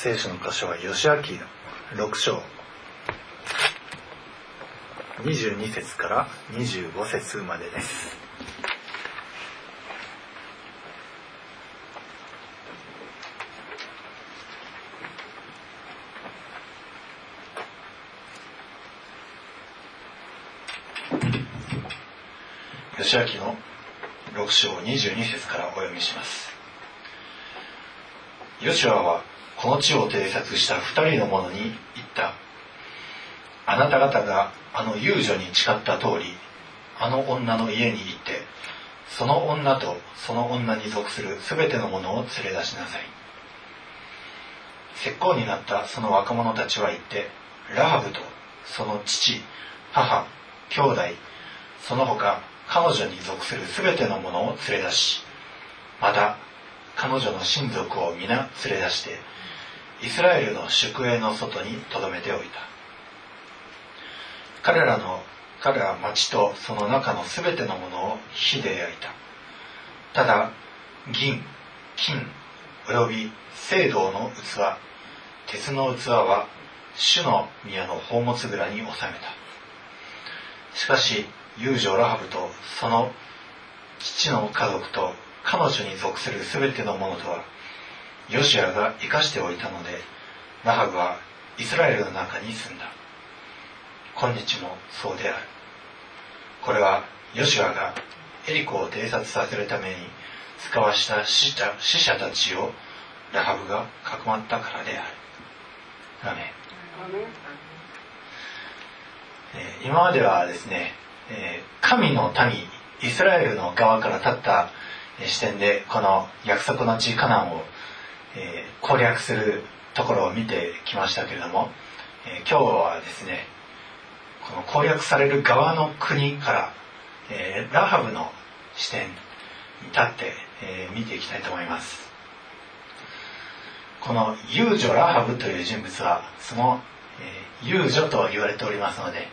聖書の箇所は吉明の6章。22節から25節までです。吉明の6章22節からお読みします。ヨシュアはこの地を偵察した二人の者に言った。あなた方があの遊女に誓った通りあの女の家に行ってその女とその女に属する全てのものを連れ出しなさい。石膏になったその若者たちは言ってラハブとその父母兄弟その他彼女に属する全てのものを連れ出しまた彼女の親族を皆連れ出してイスラエルの宿営の外に留めておいた。彼らの彼らは町とその中の全てのものを火で焼いた。ただ銀金および青銅の器鉄の器は主の宮の宝物蔵に収めた。しかし遊女ラハブとその父の家族と彼女に属する全てのものとはヨシアが生かしておいたのでラハブはイスラエルの中に住んだ。今日もそうである。これはヨシュアがエリコを偵察させるために使わした死者死者たちをラハブがかくまったからである。アメえ今まではですね、え神の民イスラエルの側から立った視点でこの約束の地カナンを、え攻略するところを見てきましたけれども、え今日はですねこの攻略される側の国から、えラハブの視点に立って、え見ていきたいと思います。この遊女ラハブという人物はその、え遊女と言われておりますので、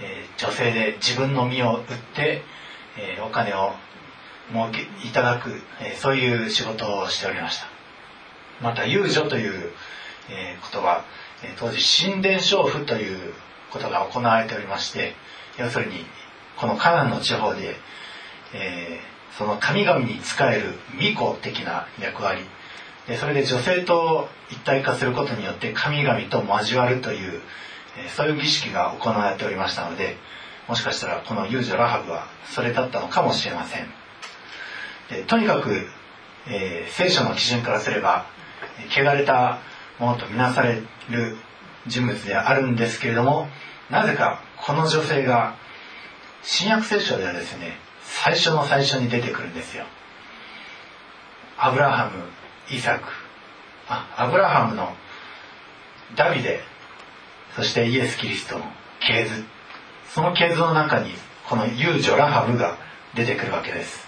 え女性で自分の身を売って、えお金を儲けいただく、えそういう仕事をしておりました。また遊女という、えことは、え当時神殿娼婦ということが行われておりまして要するにこのカナンの地方で、えーその神々に仕える巫女的な役割。でそれで女性と一体化することによって神々と交わるという、えそういう儀式が行われておりましたのでもしかしたらこの遊女ラハブはそれだったのかもしれません。とにかく、えー聖書の基準からすれば汚れたものとみなされる人物であるんですけれどもなぜかこの女性が新約聖書ではですね最初の最初に出てくるんですよ。アブラハムイサクあアブラハムのダビデそしてイエス・キリストの系図。その系図の中にこの遊女ラハブが出てくるわけです。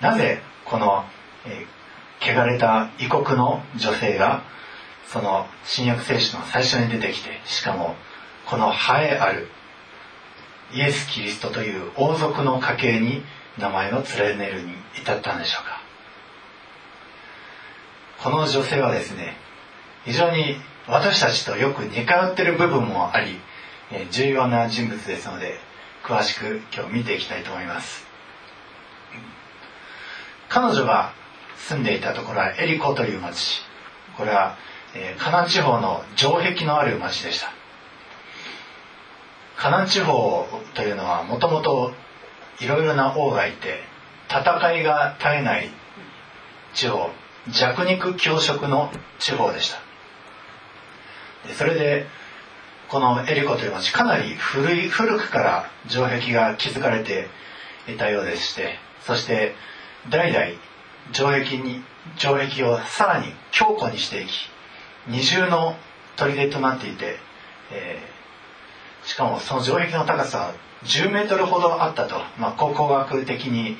なぜこの、えー汚れた異国の女性がその新約聖書の最初に出てきてしかもこの栄えあるイエス・キリストという王族の家系に名前を連ねるに至ったんでしょうか。この女性はですね非常に私たちとよく似通ってる部分もあり重要な人物ですので詳しく今日見ていきたいと思います。彼女が住んでいたところはエリコという町。これは、えーカナン地方の城壁のある町でした。カナン地方というのはもともといろいろな王がいて戦いが絶えない地方弱肉強食の地方でした。でそれでこのエリコという町かなり古い古くから城壁が築かれていたようでしてそして代々城壁に城壁をさらに強固にしていき二重の砦となっていて、えーしかもその城壁の高さは10メートルほどあったと、まあ、考古学的に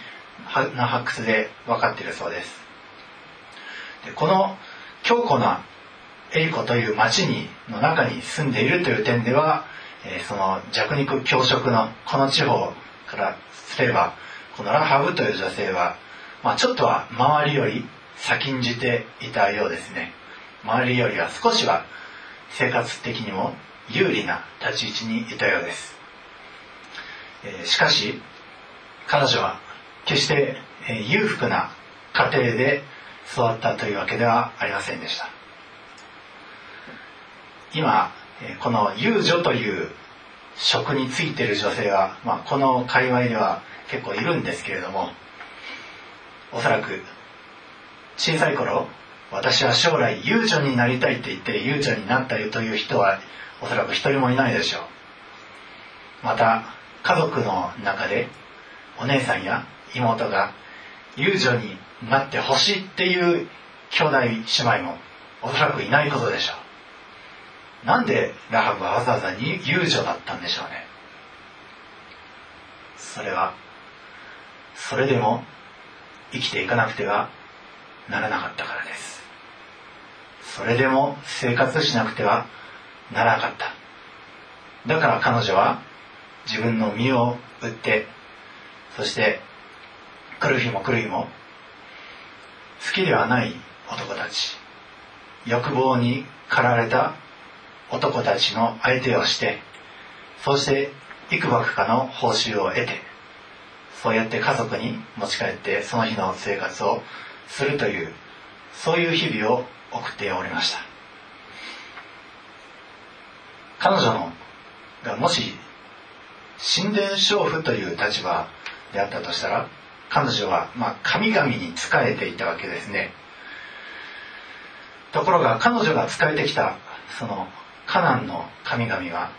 な発掘で分かっているそうです。でこの強固なエリコという町にの中に住んでいるという点では、えーその弱肉強食のこの地方からすればこのラハブという女性は、まあ、ちょっとは周りより先んじていたようですね。周りよりは少しは生活的にも有利な立ち位置にいたようです、えー、しかし彼女は決して、えー、裕福な家庭で育ったというわけではありませんでした。今えこの遊女という職についている女性は、まあ、この界隈では結構いるんですけれどもおそらく小さい頃私は将来遊女になりたいって言って遊女になったりという人はおそらく一人もいないでしょう。また家族の中でお姉さんや妹が遊女になってほしいっていう兄弟姉妹もおそらくいないことでしょう。なんでラハブはわざわざに遊女だったんでしょうね。それはそれでも生きていかなくてはならなかったからです。それでも生活しなくてはならなかった。だから彼女は自分の身を売ってそして来る日も来る日も好きではない男たち欲望に駆られた男たちの相手をしてそして幾ばくかの報酬を得てそうやって家族に持ち帰ってその日の生活をするというそういう日々を送っておりました。彼女のがもし神殿娼婦という立場であったとしたら彼女は、ま、神々に仕えていたわけですね。ところが彼女が仕えてきたそのカナンの神々は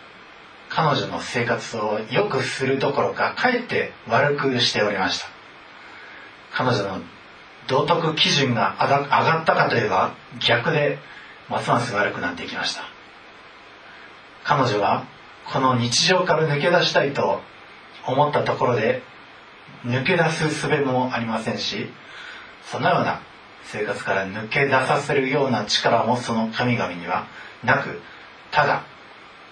彼女の生活を良くするどころかかえって悪くしておりました。彼女の道徳基準が上がったかといえば逆でますます悪くなっていきました。彼女はこの日常から抜け出したいと思ったところで抜け出す術もありませんしそのような生活から抜け出させるような力もその神々にはなくただ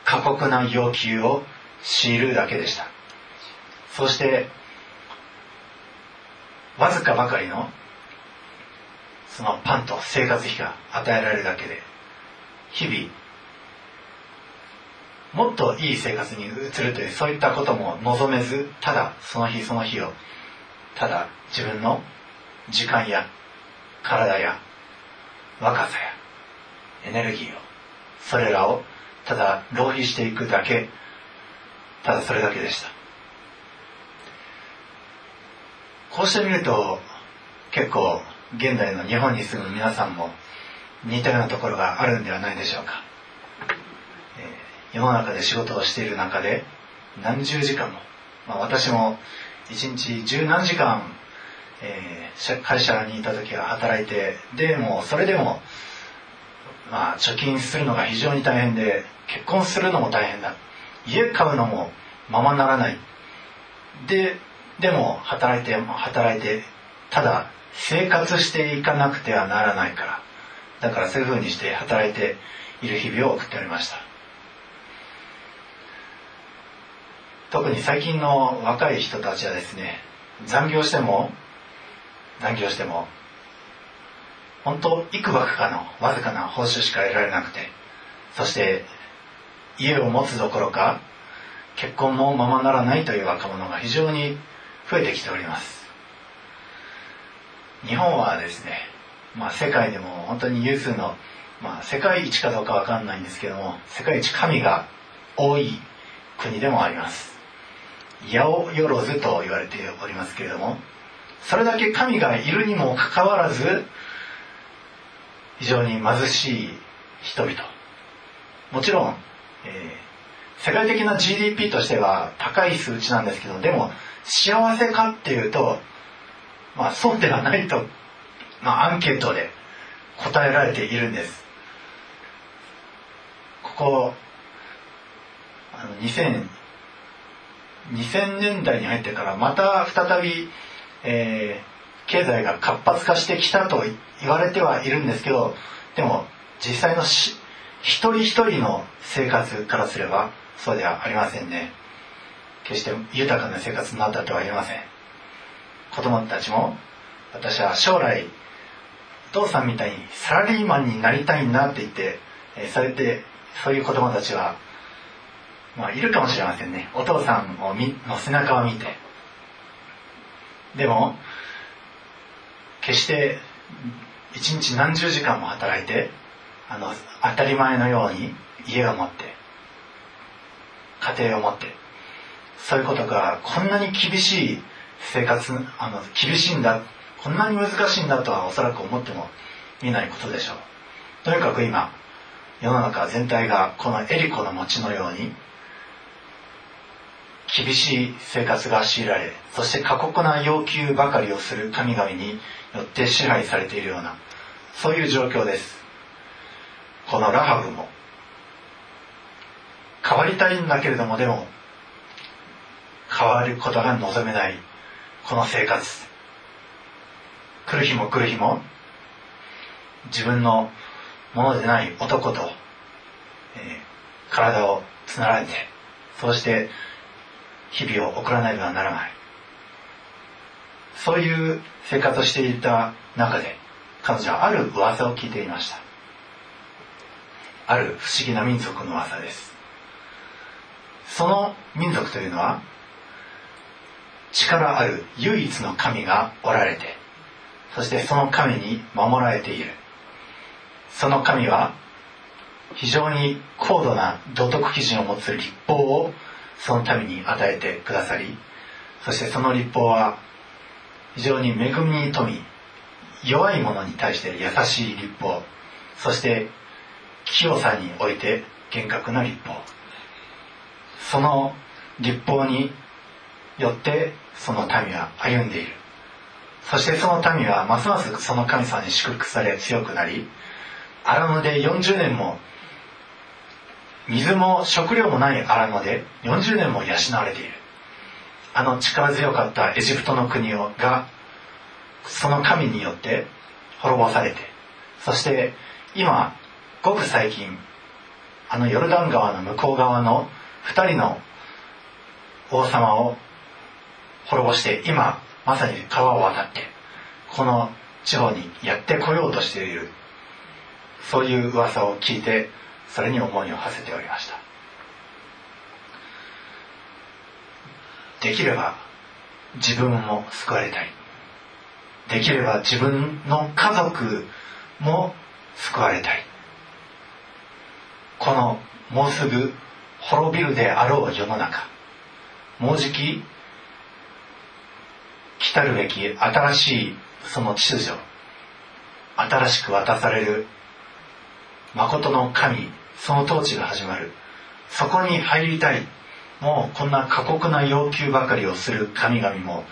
過酷な要求を強いるだけでした。そしてわずかばかりのそのパンと生活費が与えられるだけで日々もっといい生活に移るというそういったことも望めずただその日その日をただ自分の時間や体や若さやエネルギーをそれらをただ浪費していくだけ。ただそれだけでした。こうしてみると結構現代の日本に住む皆さんも似たようなところがあるんではないでしょうか。え世の中で仕事をしている中で何十時間も、まあ、私も一日十何時間、えー、会社にいた時は働いてでもそれでも、まあ、貯金するのが非常に大変で結婚するのも大変だ。家買うのもままならない。ででも働いて働いてただ生活していかなくてはならないから。だからそういうふうにして働いている日々を送っておりました。特に最近の若い人たちはですね残業しても残業しても本当幾ばくかのわずかな報酬しか得られなくて。そして家を持つどころか結婚もままならないという若者が非常に増えてきております。日本はですね、まあ、世界でも本当に有数の、まあ、世界一かどうかわかんないんですけども世界一神が多い国でもあります。八百万と言われておりますけれどもそれだけ神がいるにもかかわらず非常に貧しい人々。もちろん、えー、世界的な GDP としては高い数値なんですけどでも幸せかっていうとまあそうではないと、まあ、アンケートで答えられているんです。ここあの2000 2000年代に入ってからまた再び、えー、経済が活発化してきたと言われてはいるんですけどでも実際のし一人一人の生活からすればそうではありませんね。決して豊かな生活になったとは言えません。子供たちも私は将来お父さんみたいにサラリーマンになりたいんだって言って、えー、そうやってそういう子供たちは、まあ、いるかもしれませんね。お父さんをの背中を見て。でも決して一日何十時間も働いてあの当たり前のように家を持って家庭を持ってそういうことがこんなに厳しい生活あの厳しいんだこんなに難しいんだとはおそらく思っても見ないことでしょう。とにかく今世の中全体がこのエリコの餅のように厳しい生活が強いられそして過酷な要求ばかりをする神々によって支配されているようなそういう状況です。このラハブも変わりたいんだけれどもでも変わることが望めないこの生活。来る日も来る日も自分のものでない男と、えー、体をつなられてそうして日々を送らなければならない。そういう生活をしていた中で彼女はある噂を聞いていました。ある不思議な民族の噂です。その民族というのは力ある唯一の神がおられてそしてその神に守られている。その神は非常に高度な道徳基準を持つ立法をそのために与えてくださりそしてその立法は非常に恵みに富み弱い者に対して優しい立法そして清さにおいて厳格な立法。その立法によってその民は歩んでいる。そしてその民はますますその神様に祝福され強くなり荒野で40年も水も食料もない荒野で40年も養われている。あの力強かったエジプトの国をがその神によって滅ぼされてそして今ごく最近あのヨルダン川の向こう側の2人の王様を滅ぼして今まさに川を渡ってこの地方にやってこようとしている。そういう噂を聞いてそれに思いを馳せておりました。できれば自分も救われたい。できれば自分の家族も救われたい。このもうすぐ滅びるであろう世の中もうじき来たるべき新しいその秩序新しく渡される誠の神その統治が始まる。そこに入りたい。もうこんな過酷な要求ばかりをする神々も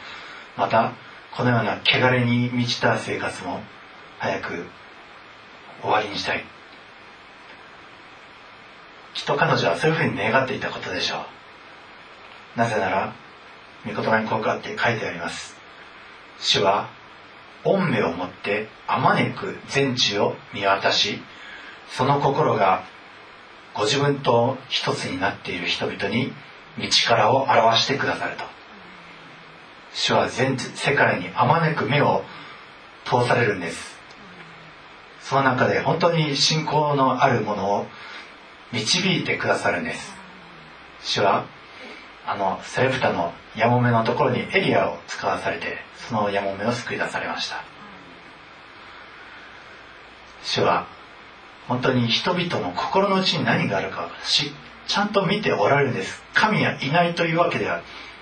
またこのような汚れに満ちた生活も早く終わりにしたい。きっと彼女はそういうふうに願っていたことでしょう。なぜなら御言葉にこうかって書いてあります。主は御目をもってあまねく全地を見渡しその心がご自分と一つになっている人々に道からを表してくださると。主は全世界にあまねく目を通されるんです。その中で本当に信仰のあるものを導いてくださるんです。主はあのセレプタのヤモメのところにエリアを使わされてそのヤモメを救い出されました。主は本当に人々の心の内に何があるかしちゃんと見ておられるんです。神はいないというわけでは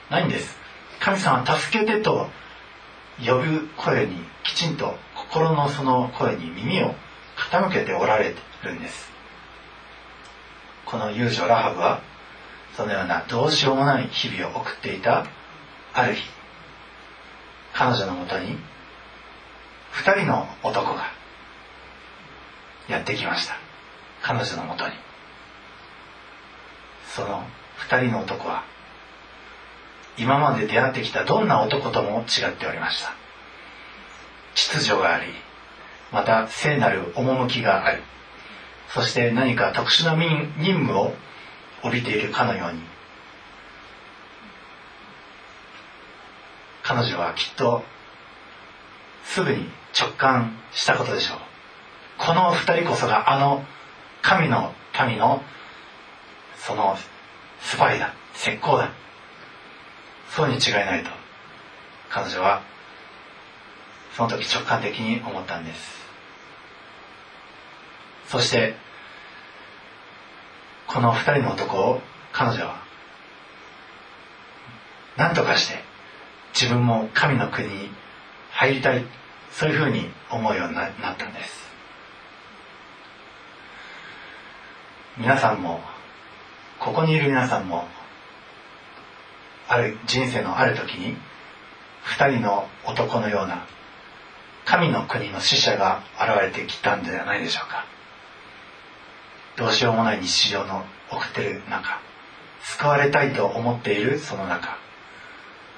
ないんです。神様は助けてと呼ぶ声にきちんと心のその声に耳を傾けておられるんです。この遊女ラハブはそのようなどうしようもない日々を送っていたある日彼女のもとに二人の男がやってきました。彼女のもとに。その二人の男は今まで出会ってきたどんな男とも違っておりました。秩序がありまた聖なる趣があるそして何か特殊な任務を帯びているかのように。彼女はきっとすぐに直感したことでしょう。この二人こそがあの神の民のそのスパイだ石膏だ。そうに違いないと彼女はその時直感的に思ったんです。そしてこの二人の男を彼女は何とかして自分も神の国に入りたいそういうふうに思うようになったんです。皆さんもここにいる皆さんもある人生のある時に二人の男のような神の国の使者が現れてきたんではないでしょうか。どうしようもない日常の送ってる中救われたいと思っているその中。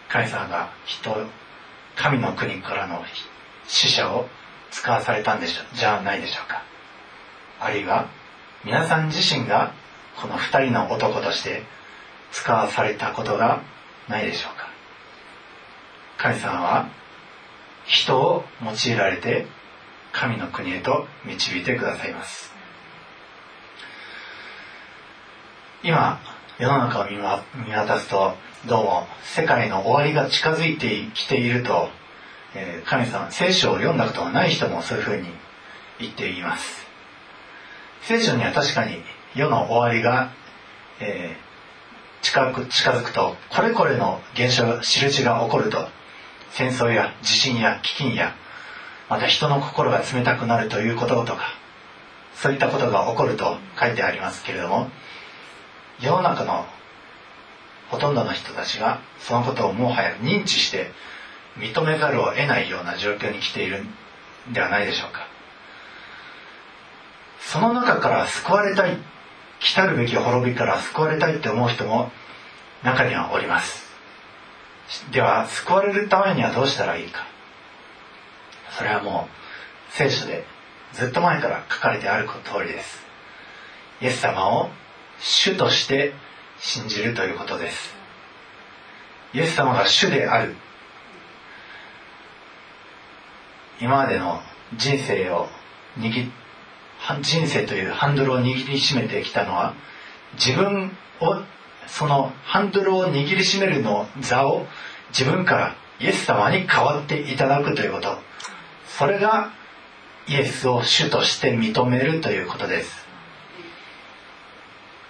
神様が人神の国からの死者を使わされたんでしょじゃないでしょうか。あるいは皆さん自身がこの二人の男として使わされたことがないでしょうか？神様は人を用いられて神の国へと導いてくださいます。今世の中を見渡すとどうも世界の終わりが近づいてきていると、え、神様聖書を読んだことがない人もそういうふうに言っています。聖書には確かに世の終わりが、えー、近く近づくとこれこれの現象印が起こると戦争や地震や飢饉やまた人の心が冷たくなるということとかそういったことが起こると書いてありますけれども世の中のほとんどの人たちがそのことをもはや認知して認めざるを得ないような状況に来ているんではないでしょうか。その中から救われたい来たるべき滅びから救われたいって思う人も中にはおります。では救われるためにはどうしたらいいか。それはもう聖書でずっと前から書かれてある通りです。イエス様を主として信じるということです。イエス様が主である。今までの人生を握っ人生というハンドルを握りしめてきたのは自分をそのハンドルを握りしめるの座を自分からイエス様に代わっていただくということ。それがイエスを主として認めるということです。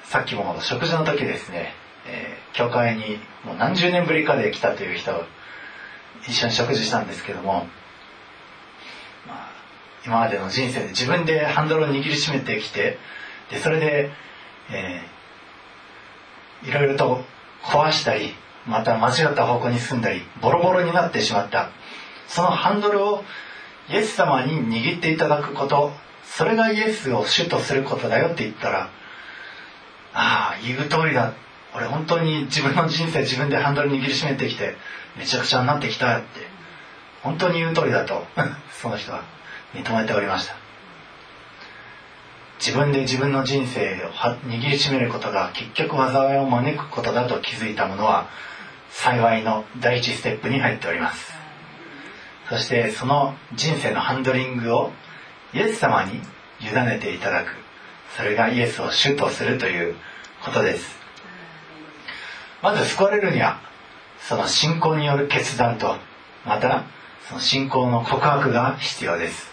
さっきも食事の時ですね、えー、教会にもう何十年ぶりかで来たという人一緒に食事したんですけども、今までの人生で自分でハンドルを握りしめてきてでそれで、えー、いろいろと壊したりまた間違った方向に進んだりボロボロになってしまった。そのハンドルをイエス様に握っていただくことそれがイエスを主とすることだよって言ったらああ言う通りだ。俺本当に自分の人生自分でハンドル握りしめてきてめちゃくちゃになってきたって本当に言う通りだと。その人は。認めておりました。自分で自分の人生を握りしめることが結局災いを招くことだと気づいた者は幸いの第一ステップに入っております。そしてその人生のハンドリングをイエス様に委ねていただくそれがイエスを主とするということです。まず救われるにはその信仰による決断とまたその信仰の告白が必要です。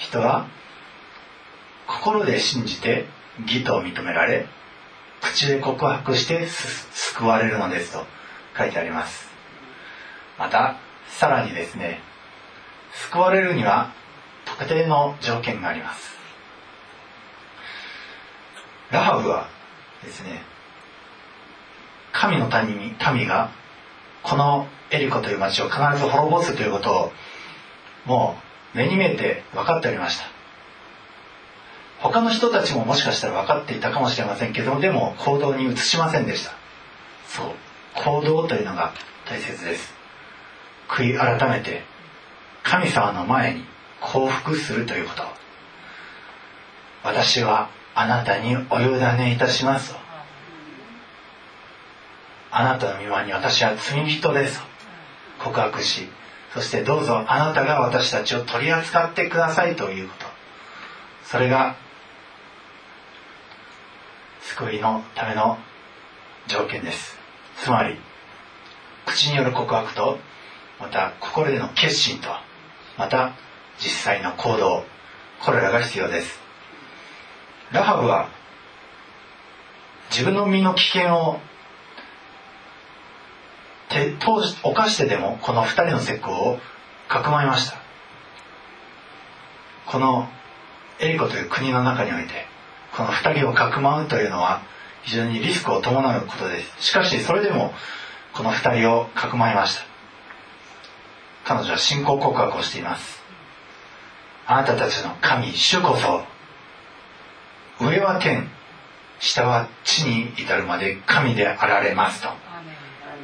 人は心で信じて義と認められ口で告白して救われるのですと書いてあります。またさらにですね救われるには特定の条件があります。ラハブはですね神の民民がこのエリコという町を必ず滅ぼすということをもう目に見えて分かっておりました。他の人たちももしかしたら分かっていたかもしれませんけどでも行動に移しませんでした。そう。行動というのが大切です。悔い改めて神様の前に降伏するということ。私はあなたにお委ねいたします。あなたの御前に私は罪人です。告白しそしてどうぞあなたが私たちを取り扱ってくださいということ。それが救いのための条件です。つまり口による告白とまた心での決心とまた実際の行動これらが必要です。ラハブは自分の身の危険を当時犯してでもこの2人の石膏をかくまいました。このエリコという国の中においてこの2人をかくまうというのは非常にリスクを伴うことですしかしそれでもこの2人をかくまいました。彼女は信仰告白をしています。あなたたちの神主こそ上は天下は地に至るまで神であられますと。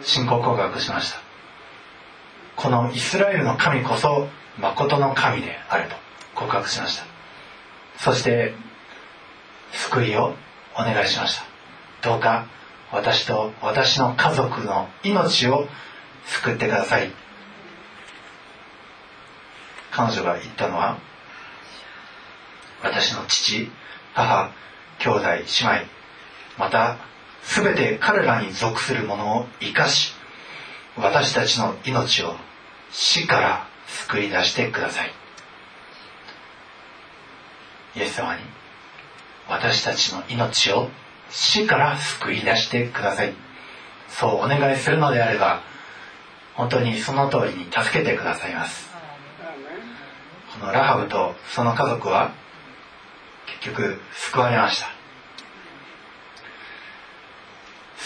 信仰告白しました。このイスラエルの神こそ誠の神であると告白しました。そして救いをお願いしました。どうか私と私の家族の命を救ってください。彼女が言ったのは私の父母兄弟姉妹また全て彼らに属するものを生かし私たちの命を死から救い出してください。イエス様に私たちの命を死から救い出してください。そうお願いするのであれば本当にその通りに助けてくださいます。このラハブとその家族は結局救われました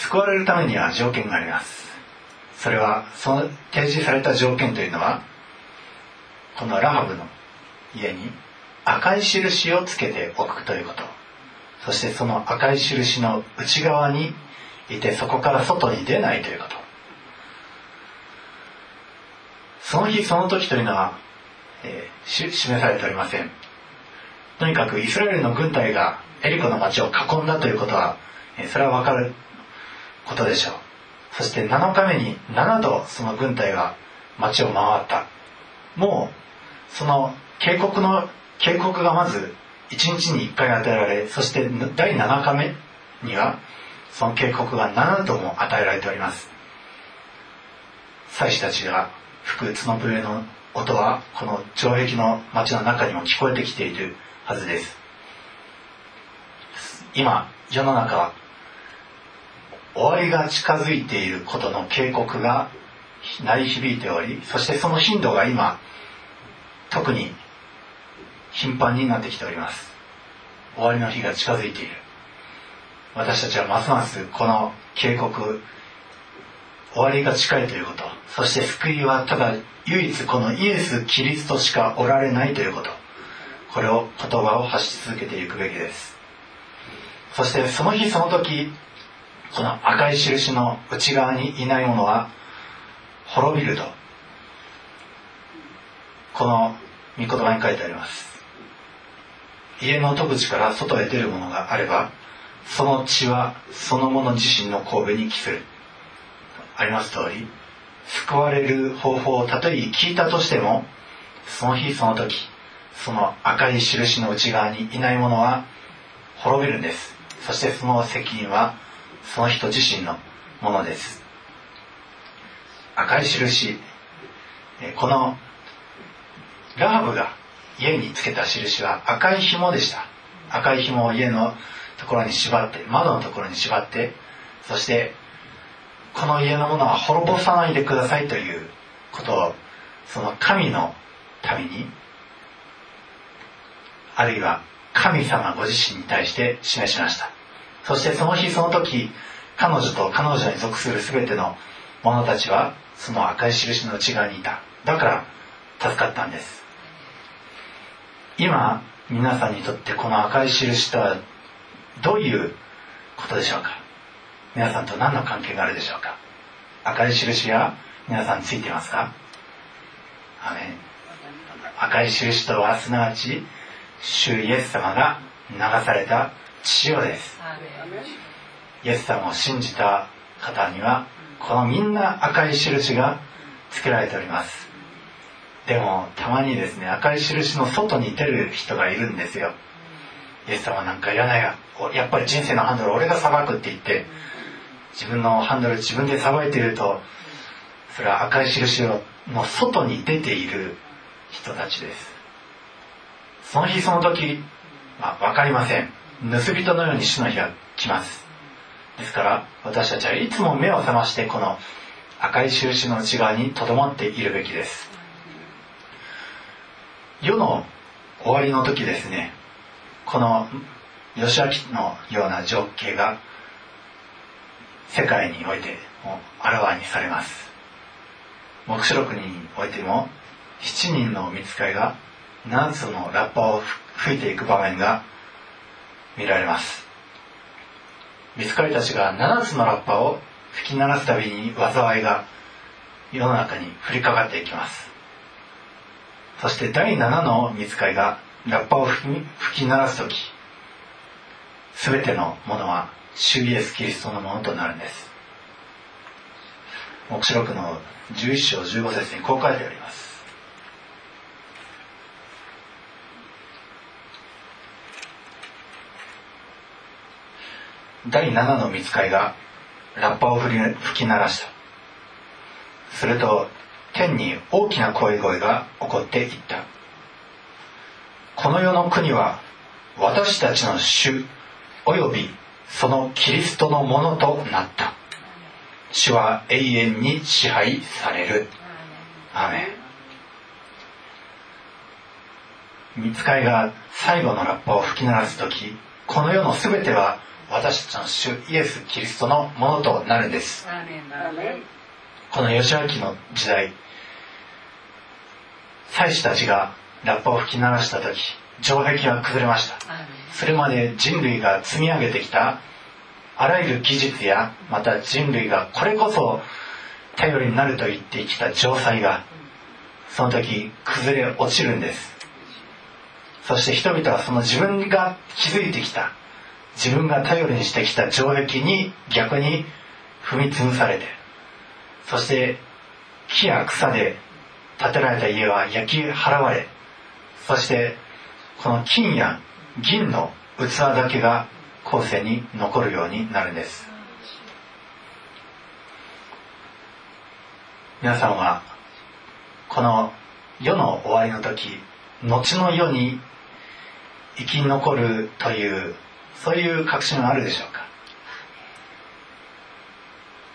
救われるためには条件があります。それはその提示された条件というのはこのラハブの家に赤い印をつけておくということ。そしてその赤い印の内側にいてそこから外に出ないということ。その日その時というのは、えー、示されておりません。とにかくイスラエルの軍隊がエリコの町を囲んだということは、えー、それは分かる。ことでしょう。そして7日目に7度その軍隊が町を回った。もうその警告の警告がまず1日に1回与えられそして第7日目にはその警告が7度も与えられております。祭司たちが吹く角笛の音はこの城壁の町の中にも聞こえてきているはずです。今世の中は終わりが近づいていることの警告が鳴り響いておりそしてその頻度が今特に頻繁になってきております。終わりの日が近づいている。私たちはますますこの警告終わりが近いということそして救いはただ唯一このイエス・キリストしかおられないということこれを言葉を発し続けていくべきです。そしてその日その時この赤い印の内側にいないものは滅びると。この御言葉に書いてあります。家の戸口から外へ出るものがあればその血はそのもの自身の神戸に帰す。るあります通り救われる方法をたとえ聞いたとしてもその日その時その赤い印の内側にいないものは滅びるんです。そしてその責任はその人自身のものです。赤い印。このラハブが家につけた印は赤い紐でした。赤い紐を家のところに縛って窓のところに縛ってそしてこの家のものは滅ぼさないでくださいということをその神のためにあるいは神様ご自身に対して示しました。そしてその日その時彼女と彼女に属する全ての者たちはその赤い印の内側にいた。だから助かったんです。今皆さんにとってこの赤い印とはどういうことでしょうか？皆さんと何の関係があるでしょうか？赤い印が皆さんついていますか？赤い印とはすなわち主イエス様が流された血をです。イエス様を信じた方にはこのみんな赤い印がつけられております。でもたまにですね赤い印の外に出る人がいるんですよ。イエス様なんかいらないややっぱり人生のハンドル俺が裁くって言って自分のハンドル自分で裁いているとそれは赤い印の外に出ている人たちです。その日その時、まあ、分かりません盗人のように主の日が来ます。ですから私たちはいつも目を覚ましてこの赤い印の内側にとどまっているべきです。世の終わりの時ですね。この義明のような情景が世界においてもあらわにされます。黙示録においても7人の見つかりが7つのラッパを吹いていく場面が見られます。見つかりたちが7つのラッパを吹き鳴らすたびに災いが世の中に降りかかっていきます。そして第7の見つかりがラッパを吹き鳴らす時全てのものは主イエス・キリストのものとなるんです。黙示録の11章15節にこう書いてあります。第7の見つかりがラッパを吹き鳴らした。すると天に大きな声声が起こっていった。この世の国は私たちの主およびそのキリストのものとなった。主は永遠に支配される。アメン。見つかりが最後のラッパを吹き鳴らす時この世の全ては私たちの主イエス・キリストのものとなるんです。この義明の時代祭司たちがラッパを吹き鳴らした時城壁は崩れました。それまで人類が積み上げてきたあらゆる技術やまた人類がこれこそ頼りになると言ってきた城塞がその時崩れ落ちるんですそして人々はその自分が築いてきた自分が頼りにしてきた城壁に逆に踏み潰されてそして木や草で建てられた家は焼き払われそしてこの金や銀の器だけが後世に残るようになるんです。皆さんはこの世の終わりの時後の世に生き残るというそういう確信はあるでしょうか？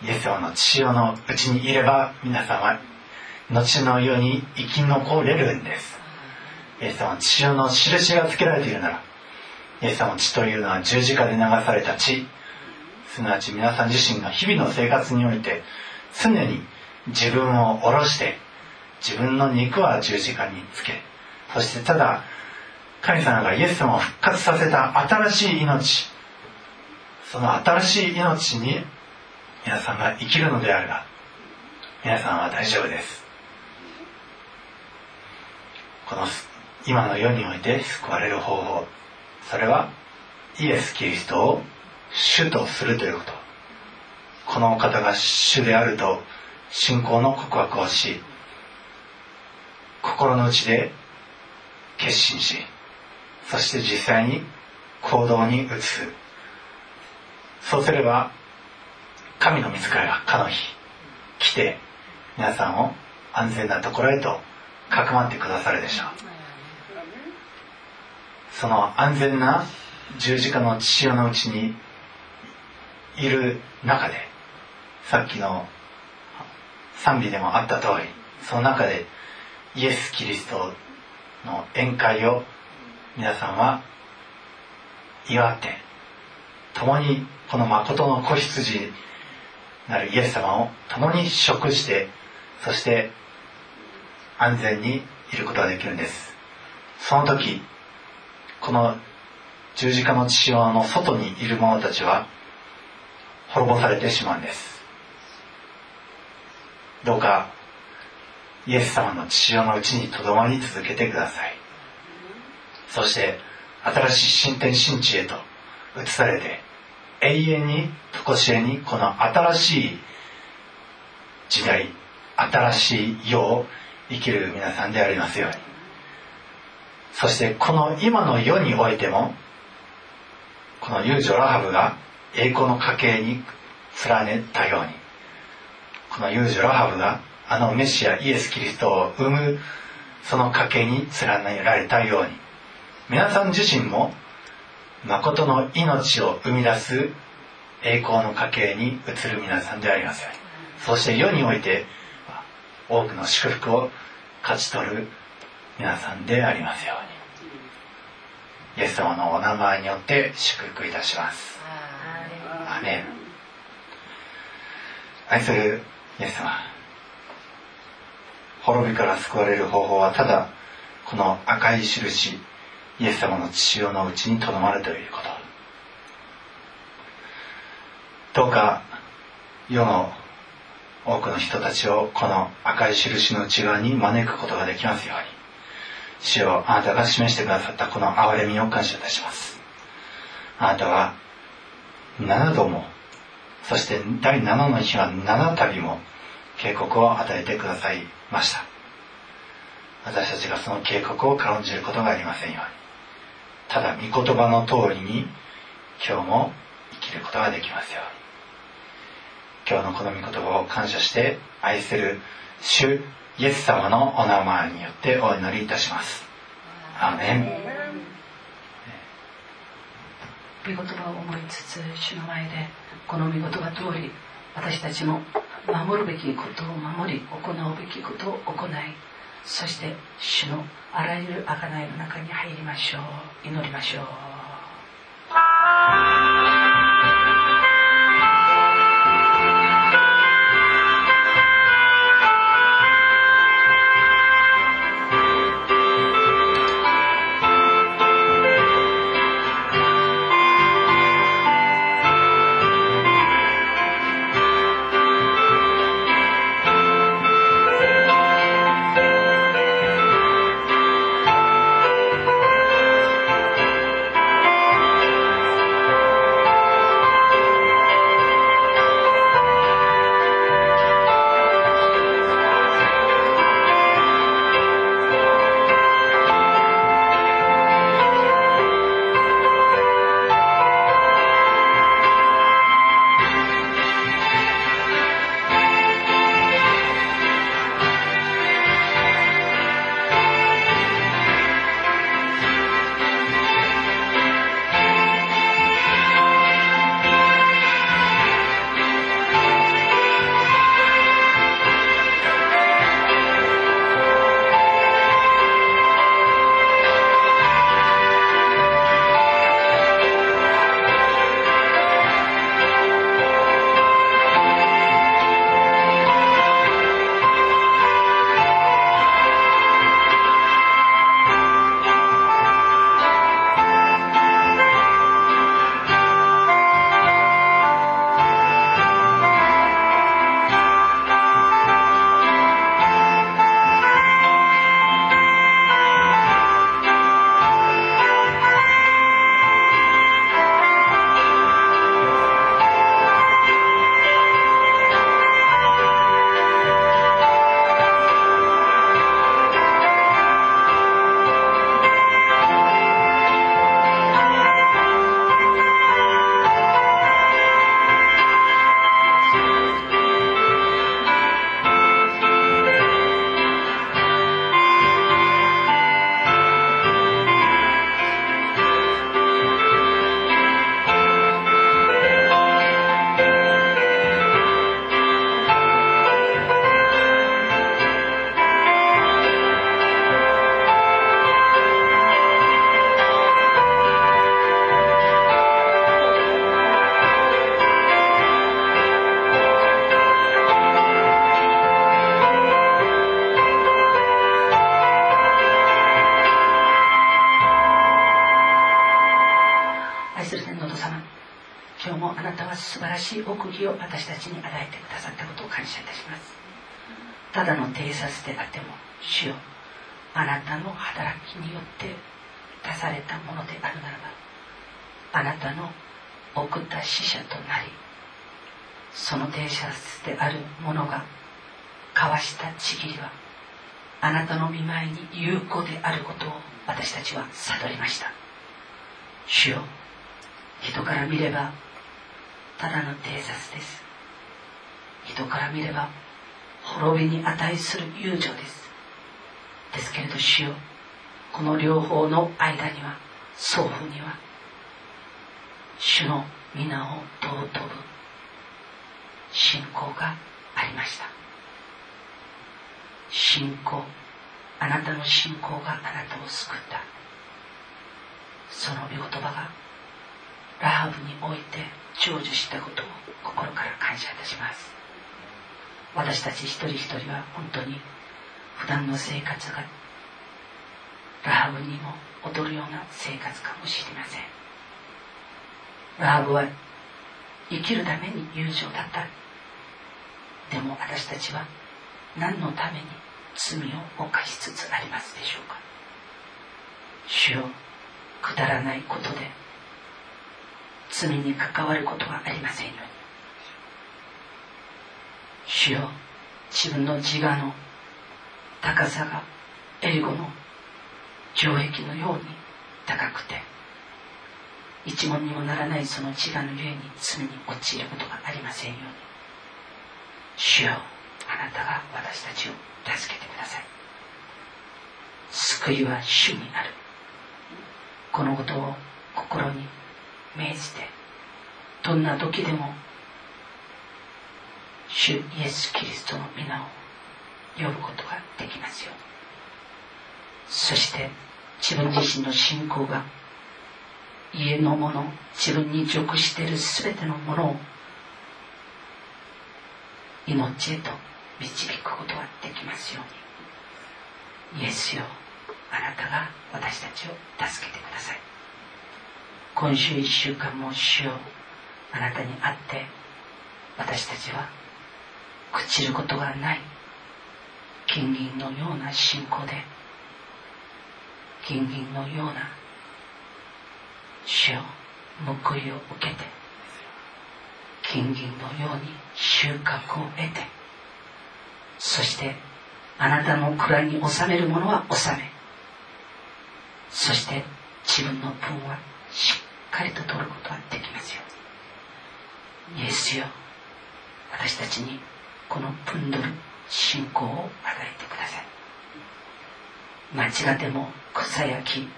イエス様の血潮のうちにいれば皆さんは後の世に生き残れるんです。イエス様の血潮の印がつけられているならイエス様の血というのは十字架で流された血。すなわち皆さん自身が日々の生活において常に自分を下ろして自分の肉は十字架につけそしてただ神様がイエス様を復活させた新しい命。その新しい命に皆さんが生きるのであれば皆さんは大丈夫です。この今の世において救われる方法。それはイエス・キリストを主とするということ。このお方が主であると信仰の告白をし心の内で決心しそして実際に行動に移す。そうすれば神の自らがかの日来て皆さんを安全なところへとかくまってくださるでしょう。その安全な十字架の父親のうちにいる中でさっきの賛美でもあった通りその中でイエス・キリストの宴会を皆さんは祝って共にこの誠の子羊なるイエス様を共に食してそして安全にいることができるんです。その時この十字架の父親の外にいる者たちは滅ぼされてしまうんです。どうかイエス様の父親のうちにとどまり続けてください。そして新しい新天新地へと移されて永遠に常しえにこの新しい時代新しい世を生きる皆さんでありますように。そしてこの今の世においてもこの遊女ラハブが栄光の家系に連ねたようにこの遊女ラハブがあのメシアイエス・キリストを生むその家系に連ねられたように。皆さん自身も誠の命を生み出す栄光の家系に移る皆さんでありますように。そして世において多くの祝福を勝ち取る皆さんでありますように。イエス様のお名前によって祝福いたします。アメン。愛するイエス様。滅びから救われる方法はただこの赤い印。イエス様の血潮のうちにとどまるということ。どうか世の多くの人たちをこの赤い印の内側に招くことができますように。主よあなたが示してくださったこの憐れみを感謝いたします。あなたは7度もそして第7の日は7度も警告を与えてくださいました。私たちがその警告を軽んじることがありませんように。ただ御言葉の通りに今日も生きることができますように。今日のこの御言葉を感謝して愛する主イエス様のお名前によってお祈りいたします。アーメン。御言葉を思いつつ主の前でこの御言葉通り私たちも守るべきことを守り行うべきことを行いそして主のあらゆる贖いの中に入りましょう。祈りましょう。私たちに与えてくださったことを感謝いたします。ただの偵察であっても主よ。あなたの働きによって出されたものであるならばあなたの送った使者となりその偵察であるものが交わしたちぎりはあなたの見舞いに有効であることを私たちは悟りました。主よ人から見ればただの偵察です。人から見れば滅びに値する友情です。ですけれど主よこの両方の間には双方には主の皆を尊ぶ信仰がありました。信仰あなたの信仰があなたを救った。その御言葉がラハブにおいて成就したことを心から感謝いたします。私たち一人一人は本当に普段の生活がラハブにも踊るような生活かもしれません。ラハブは生きるために友情だった。でも私たちは何のために罪を犯しつつありますでしょうか。主よくだらないことで罪に関わることはありませんように主よ自分の自我の高さがエリゴの城壁のように高くて一文にもならないその自我のゆえに罪に陥ることがありませんように。主よあなたが私たちを助けてください。救いは主にある。このことを心に銘じてどんな時でも主イエス・キリストの皆を呼ぶことができますよそして自分自身の信仰が家のもの自分に属している全てのものを命へと導くことができますように。イエスよあなたが私たちを助けてください。今週一週間も主よあなたに会って私たちは朽ちることがない金銀のような信仰で金銀のような主よ報いを受けて金銀のように収穫を得てそしてあなたの蔵に収めるものは収めそして自分の分はしっかりと取ることができますよ。イエスよ。私たちにこのプンドル信仰を与えてください。間違っても草焼き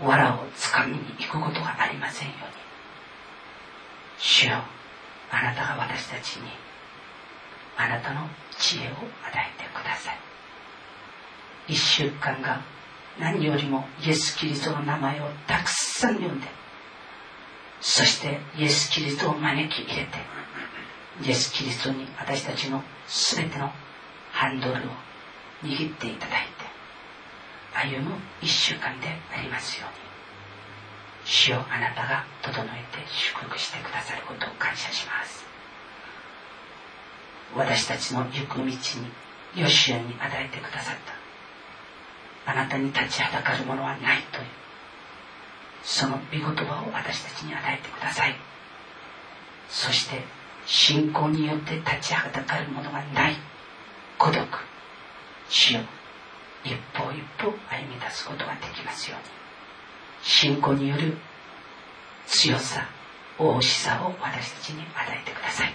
藁をつかみに行くことがありませんように。主よあなたが私たちにあなたの知恵を与えてください。一週間が何よりもイエス・キリストの名前をたくさん読んでそしてイエス・キリストを招き入れてイエス・キリストに私たちの全てのハンドルを握っていただいて歩む一週間でありますように主をあなたが整えて祝福してくださることを感謝します。私たちの行く道にヨシアに与えてくださった。あなたに立ちはだかるものはないという。その御言葉を私たちに与えてください。そして信仰によって立ちはだかるものがない。孤独。死を一歩一歩歩み出すことができますように。信仰による強さ大しさを私たちに与えてください。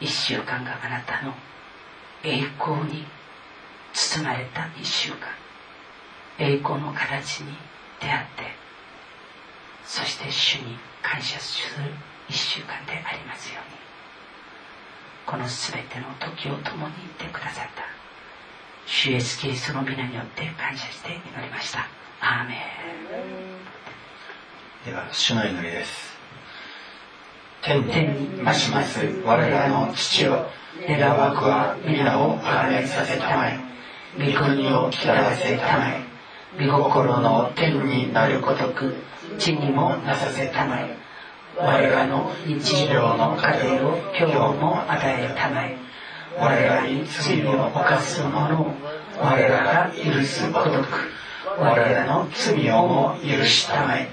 一週間があなたの栄光に包まれた一週間。栄光の形に出会ってそして主に感謝する一週間でありますようにこの全ての時を共にいてくださった主イエスキリストの皆によって感謝して祈りました。アーメン。では主の祈りです。天に増します。我らの父を願わくは皆をあがめさせたまえ。御国をきらせたまえ。御心の天になるごとく地にもなさせたまえ。我らの日常の糧を今日も与えたまえ。我らに罪を犯す者を我らが許すごとく。我らの罪をも許したまえ。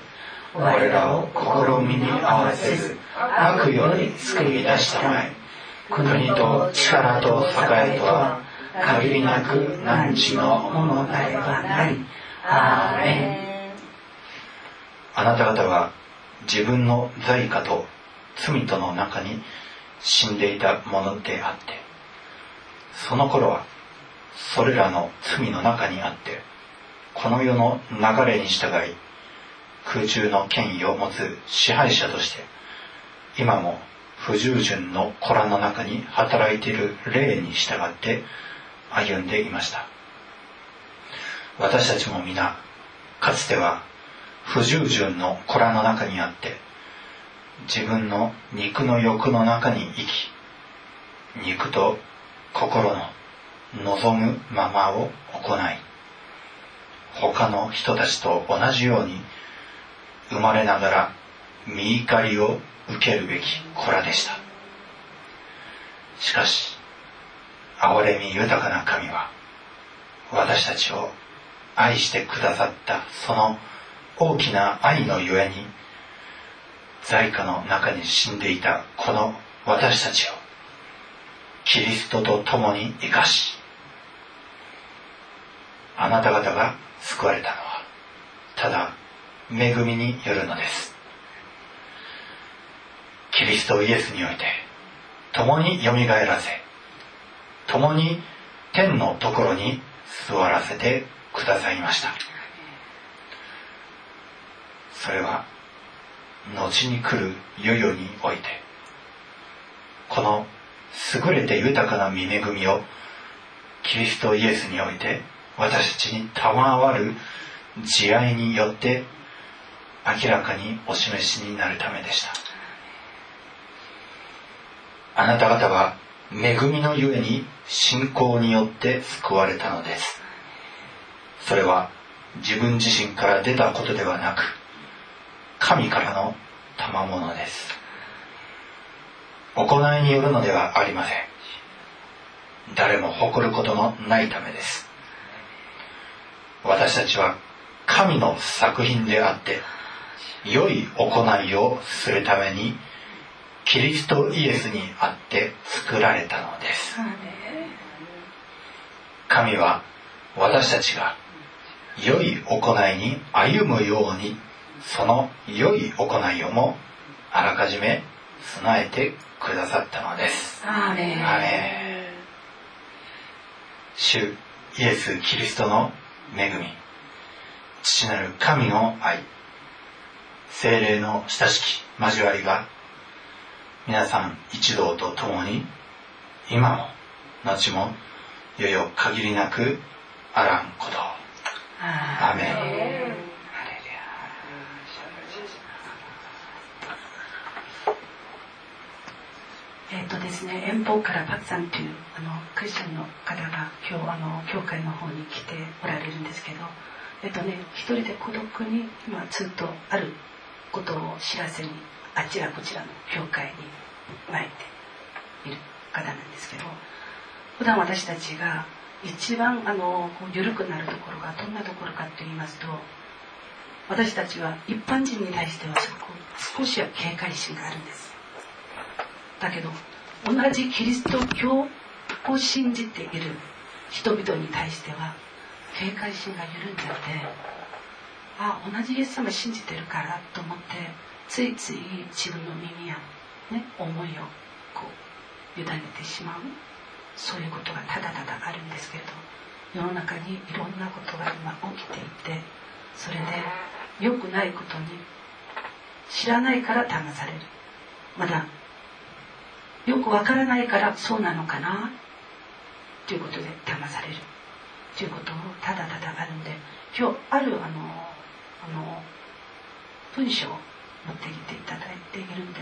我らを試みに合わせず悪より救い出したまえ。国と力と栄えとは限りなく何地のものではなり。あなた方は自分の罪過と罪との中に死んでいたものであってその頃はそれらの罪の中にあってこの世の流れに従い空中の権威を持つ支配者として今も不従順の子らの中に働いている霊に従って歩んでいました。私たちも皆かつては不従順の子らの中にあって自分の肉の欲の中に生き肉と心の望むままを行い他の人たちと同じように生まれながら見怒りを受けるべき子らでした。しかし憐れみ豊かな神は私たちを愛してくださったその大きな愛のゆえに在家の中に死んでいたこの私たちをキリストと共に生かしあなた方が救われたのはただ恵みによるのです。キリストイエスにおいて共によみがえらせ共に天のところに座らせてくださいました。それは後に来る世々においてこの優れて豊かな御恵みをキリストイエスにおいて私たちに賜る慈愛によって明らかにお示しになるためでした。あなた方は恵みのゆえに信仰によって救われたのです。それは自分自身から出たことではなく神からの賜物です。行いによるのではありません。誰も誇ることのないためです。私たちは神の作品であって良い行いをするためにキリストイエスにあって作られたのです。神は私たちが良い行いに歩むようにその良い行いをもあらかじめ備えてくださったのです。アーメン。アーメン。主イエス・キリストの恵み。父なる神の愛。精霊の親しき交わりが皆さん一同と共に今も後もよよ限りなくあらんことをアー。メン。ハレルヤえっとですね、遠方からパクさんというあのクリスチャンの方が今日あの教会の方に来ておられるんですけど、えっとね、一人で孤独に今ずっとあることを知らせにあちらこちらの教会に参っている方なんですけど普段私たちが一番あのこう緩くなるところがどんなところかと言いますと私たちは一般人に対しては少しは警戒心があるんです。だけど同じキリスト教を信じている人々に対しては警戒心が緩んじゃってあ同じイエス様信じてるからと思ってついつい自分の耳や、ね、思いをこう委ねてしまう。そういうことがただただあるんですけれど世の中にいろんなことが今起きていてそれで良くないことに知らないから騙される。まだよくわからないからそうなのかな？ということで騙される。ということもただただあるんで今日あるあのあの文章を持ってきていただいているんで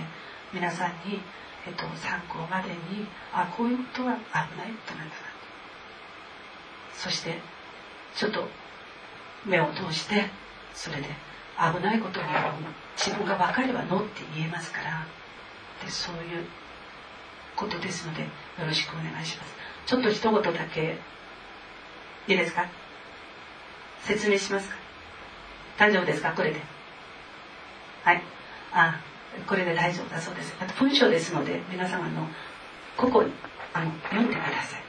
皆さんに、えっと、参考までにあこういうことは危ないことなんだなそしてちょっと目を通してそれで危ないことを自分が分かればノって言えますから。でそういうことですのでよろしくお願いします。ちょっと一言だけいいですか？説明しますか？大丈夫ですか？これで。はい。あこれで大丈夫だそうです。あと文章ですので皆様のここあの読んでください。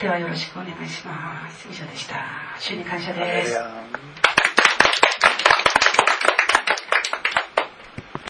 ではよろしくお願いします。以上でした。主に感謝です。